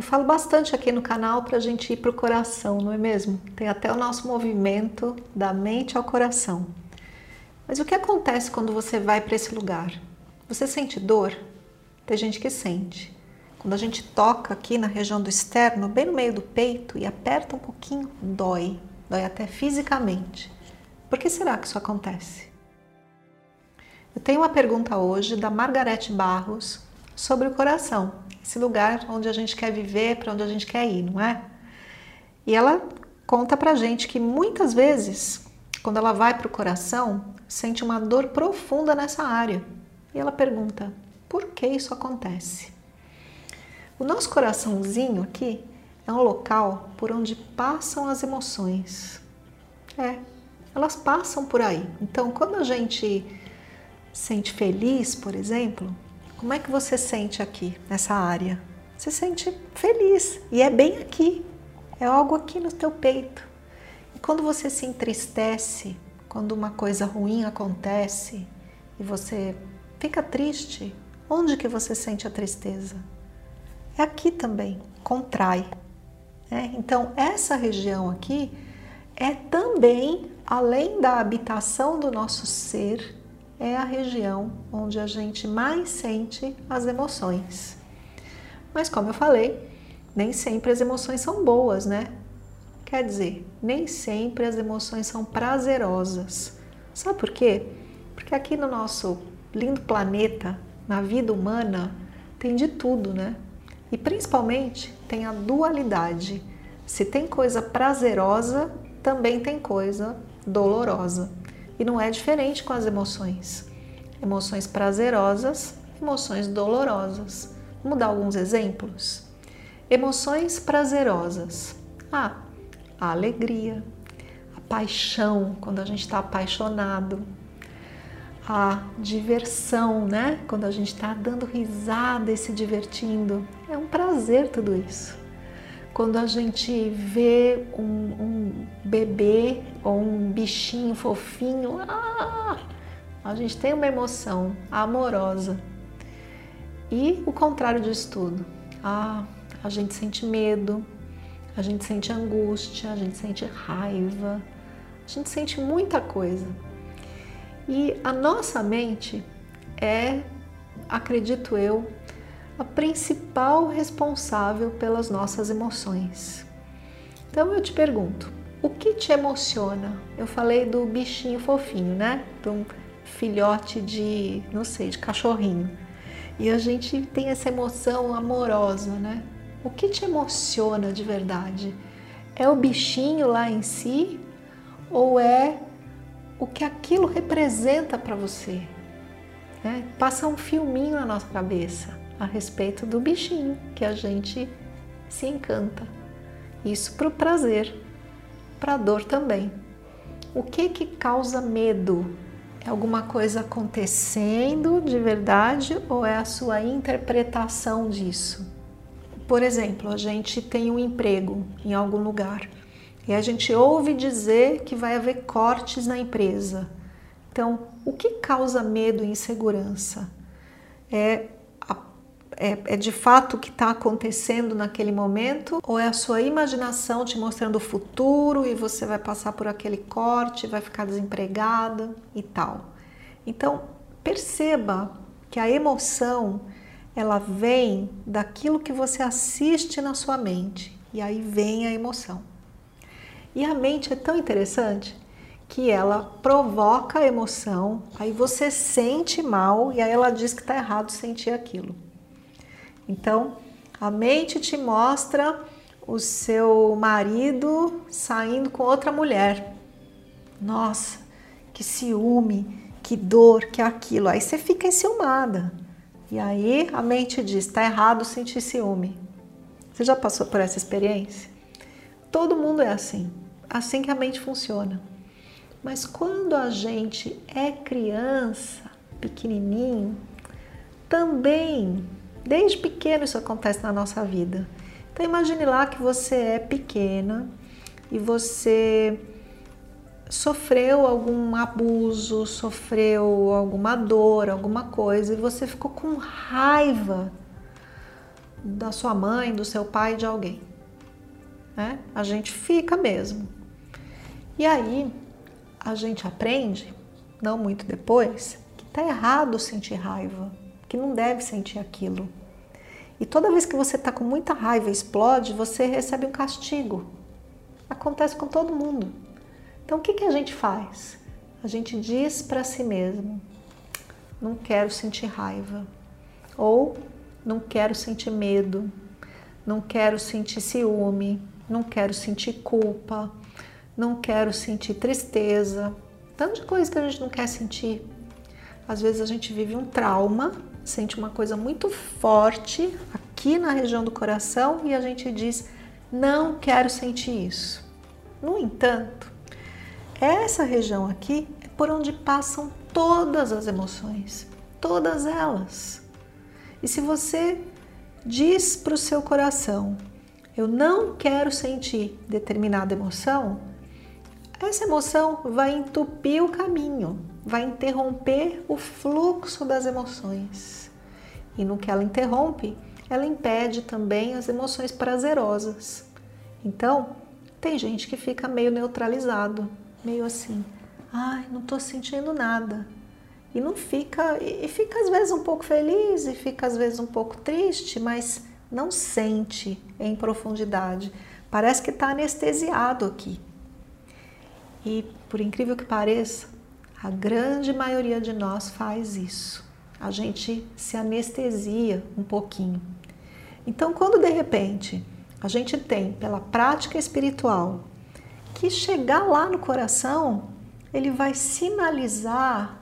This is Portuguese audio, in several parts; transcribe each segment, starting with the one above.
Eu falo bastante aqui no canal para a gente ir para o coração, não é mesmo? Tem até o nosso movimento da mente ao coração. Mas o que acontece quando você vai para esse lugar? Você sente dor? Tem gente que sente. Quando a gente toca aqui na região do externo, bem no meio do peito e aperta um pouquinho, dói. Dói até fisicamente. Por que será que isso acontece? Eu tenho uma pergunta hoje da Margarete Barros sobre o coração esse lugar onde a gente quer viver, para onde a gente quer ir, não é? E ela conta pra gente que muitas vezes, quando ela vai para o coração, sente uma dor profunda nessa área. E ela pergunta: por que isso acontece? O nosso coraçãozinho aqui é um local por onde passam as emoções. É, elas passam por aí. Então, quando a gente sente feliz, por exemplo, como é que você sente aqui, nessa área? Você sente feliz e é bem aqui, é algo aqui no teu peito. E quando você se entristece, quando uma coisa ruim acontece e você fica triste, onde que você sente a tristeza? É aqui também, contrai. Né? Então, essa região aqui é também, além da habitação do nosso ser, é a região onde a gente mais sente as emoções. Mas como eu falei, nem sempre as emoções são boas, né? Quer dizer, nem sempre as emoções são prazerosas. Sabe por quê? Porque aqui no nosso lindo planeta, na vida humana, tem de tudo, né? E principalmente tem a dualidade. Se tem coisa prazerosa, também tem coisa dolorosa. E não é diferente com as emoções. Emoções prazerosas, emoções dolorosas. Vamos dar alguns exemplos? Emoções prazerosas. Ah, a alegria, a paixão, quando a gente está apaixonado, a diversão, né? Quando a gente está dando risada e se divertindo. É um prazer tudo isso quando a gente vê um, um bebê ou um bichinho fofinho, ah, a gente tem uma emoção amorosa. E o contrário disso tudo, ah, a gente sente medo, a gente sente angústia, a gente sente raiva, a gente sente muita coisa. E a nossa mente é, acredito eu, a principal responsável pelas nossas emoções. Então eu te pergunto, o que te emociona? Eu falei do bichinho fofinho, né? Um filhote de, não sei, de cachorrinho. E a gente tem essa emoção amorosa, né? O que te emociona de verdade? É o bichinho lá em si ou é o que aquilo representa para você? Né? Passa um filminho na nossa cabeça a respeito do bichinho que a gente se encanta. Isso para o prazer, para a dor também. O que que causa medo? É alguma coisa acontecendo de verdade ou é a sua interpretação disso? Por exemplo, a gente tem um emprego em algum lugar e a gente ouve dizer que vai haver cortes na empresa. Então, o que causa medo e insegurança? É é, é de fato o que está acontecendo naquele momento ou é a sua imaginação te mostrando o futuro e você vai passar por aquele corte, vai ficar desempregada e tal? Então perceba que a emoção ela vem daquilo que você assiste na sua mente e aí vem a emoção. E a mente é tão interessante que ela provoca a emoção, aí você sente mal e aí ela diz que está errado sentir aquilo. Então, a mente te mostra o seu marido saindo com outra mulher. Nossa, que ciúme, que dor, que aquilo. Aí você fica enciumada. E aí a mente diz: está errado sentir ciúme. Você já passou por essa experiência? Todo mundo é assim, assim que a mente funciona. Mas quando a gente é criança, pequenininho, também, desde pequeno isso acontece na nossa vida. Então imagine lá que você é pequena e você sofreu algum abuso, sofreu alguma dor, alguma coisa e você ficou com raiva da sua mãe, do seu pai, de alguém. Né? A gente fica mesmo. E aí a gente aprende, não muito depois, que tá errado sentir raiva, que não deve sentir aquilo. E toda vez que você está com muita raiva e explode, você recebe um castigo. Acontece com todo mundo. Então o que, que a gente faz? A gente diz para si mesmo: não quero sentir raiva. Ou não quero sentir medo. Não quero sentir ciúme. Não quero sentir culpa não quero sentir tristeza, tanto de coisa que a gente não quer sentir. Às vezes a gente vive um trauma, sente uma coisa muito forte aqui na região do coração e a gente diz: não quero sentir isso. No entanto, essa região aqui é por onde passam todas as emoções, todas elas. E se você diz para o seu coração: eu não quero sentir determinada emoção, essa emoção vai entupir o caminho, vai interromper o fluxo das emoções. E no que ela interrompe, ela impede também as emoções prazerosas. Então, tem gente que fica meio neutralizado, meio assim, ai, não estou sentindo nada. E não fica, e fica às vezes um pouco feliz, e fica às vezes um pouco triste, mas não sente em profundidade. Parece que está anestesiado aqui. E por incrível que pareça, a grande maioria de nós faz isso. A gente se anestesia um pouquinho. Então, quando de repente a gente tem pela prática espiritual que chegar lá no coração, ele vai sinalizar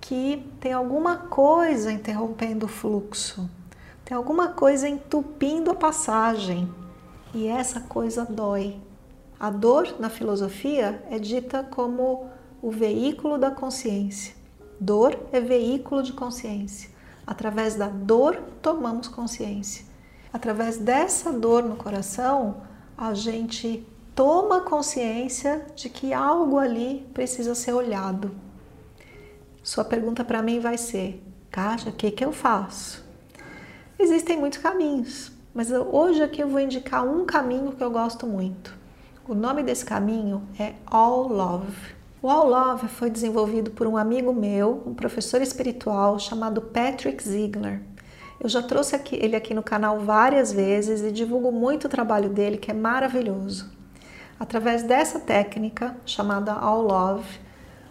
que tem alguma coisa interrompendo o fluxo, tem alguma coisa entupindo a passagem e essa coisa dói. A dor, na filosofia, é dita como o veículo da consciência. Dor é veículo de consciência. Através da dor, tomamos consciência. Através dessa dor no coração, a gente toma consciência de que algo ali precisa ser olhado. Sua pergunta para mim vai ser: Caixa, o que, que eu faço? Existem muitos caminhos, mas hoje aqui eu vou indicar um caminho que eu gosto muito. O nome desse caminho é All Love. O All Love foi desenvolvido por um amigo meu, um professor espiritual chamado Patrick Ziegler. Eu já trouxe aqui, ele aqui no canal várias vezes e divulgo muito o trabalho dele, que é maravilhoso. Através dessa técnica chamada All Love,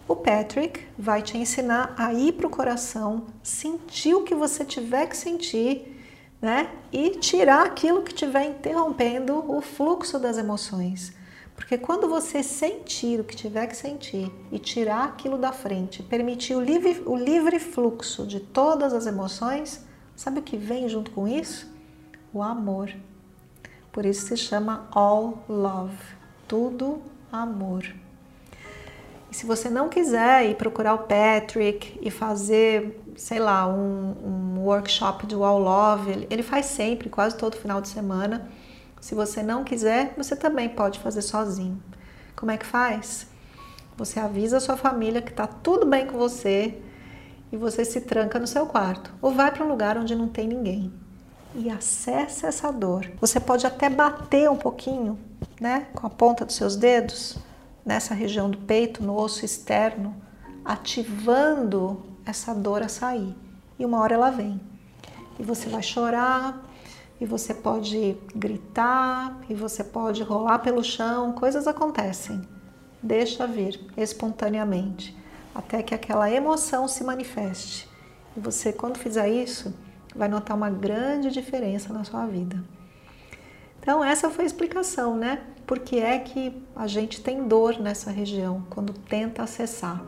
o Patrick vai te ensinar a ir para o coração, sentir o que você tiver que sentir, né? E tirar aquilo que estiver interrompendo o fluxo das emoções. Porque quando você sentir o que tiver que sentir e tirar aquilo da frente, permitir o livre, o livre fluxo de todas as emoções, sabe o que vem junto com isso? O amor. Por isso se chama All Love. Tudo amor. E se você não quiser ir procurar o Patrick e fazer, sei lá, um, um workshop do All Love, ele faz sempre, quase todo final de semana se você não quiser, você também pode fazer sozinho. Como é que faz? Você avisa a sua família que está tudo bem com você e você se tranca no seu quarto ou vai para um lugar onde não tem ninguém e acessa essa dor. Você pode até bater um pouquinho, né, com a ponta dos seus dedos nessa região do peito, no osso externo, ativando essa dor a sair. E uma hora ela vem. E você vai chorar, e você pode gritar, e você pode rolar pelo chão, coisas acontecem. Deixa vir espontaneamente, até que aquela emoção se manifeste. E você, quando fizer isso, vai notar uma grande diferença na sua vida. Então, essa foi a explicação, né? Por que é que a gente tem dor nessa região quando tenta acessar.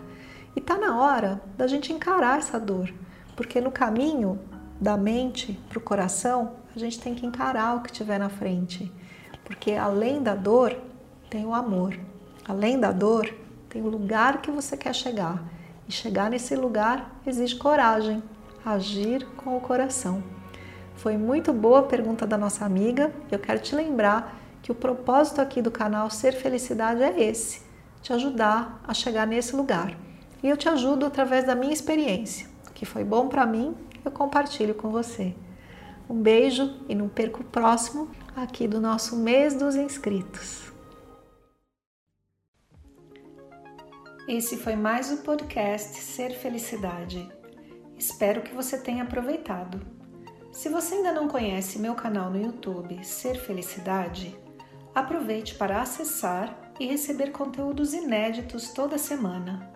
E tá na hora da gente encarar essa dor, porque no caminho da mente para o coração a gente tem que encarar o que tiver na frente. Porque além da dor, tem o amor. Além da dor, tem o lugar que você quer chegar. E chegar nesse lugar exige coragem, agir com o coração. Foi muito boa a pergunta da nossa amiga. Eu quero te lembrar que o propósito aqui do canal Ser Felicidade é esse: te ajudar a chegar nesse lugar. E eu te ajudo através da minha experiência. Que foi bom para mim, eu compartilho com você. Um beijo e não perca o próximo aqui do nosso mês dos inscritos. Esse foi mais o podcast Ser Felicidade. Espero que você tenha aproveitado. Se você ainda não conhece meu canal no YouTube Ser Felicidade, aproveite para acessar e receber conteúdos inéditos toda semana.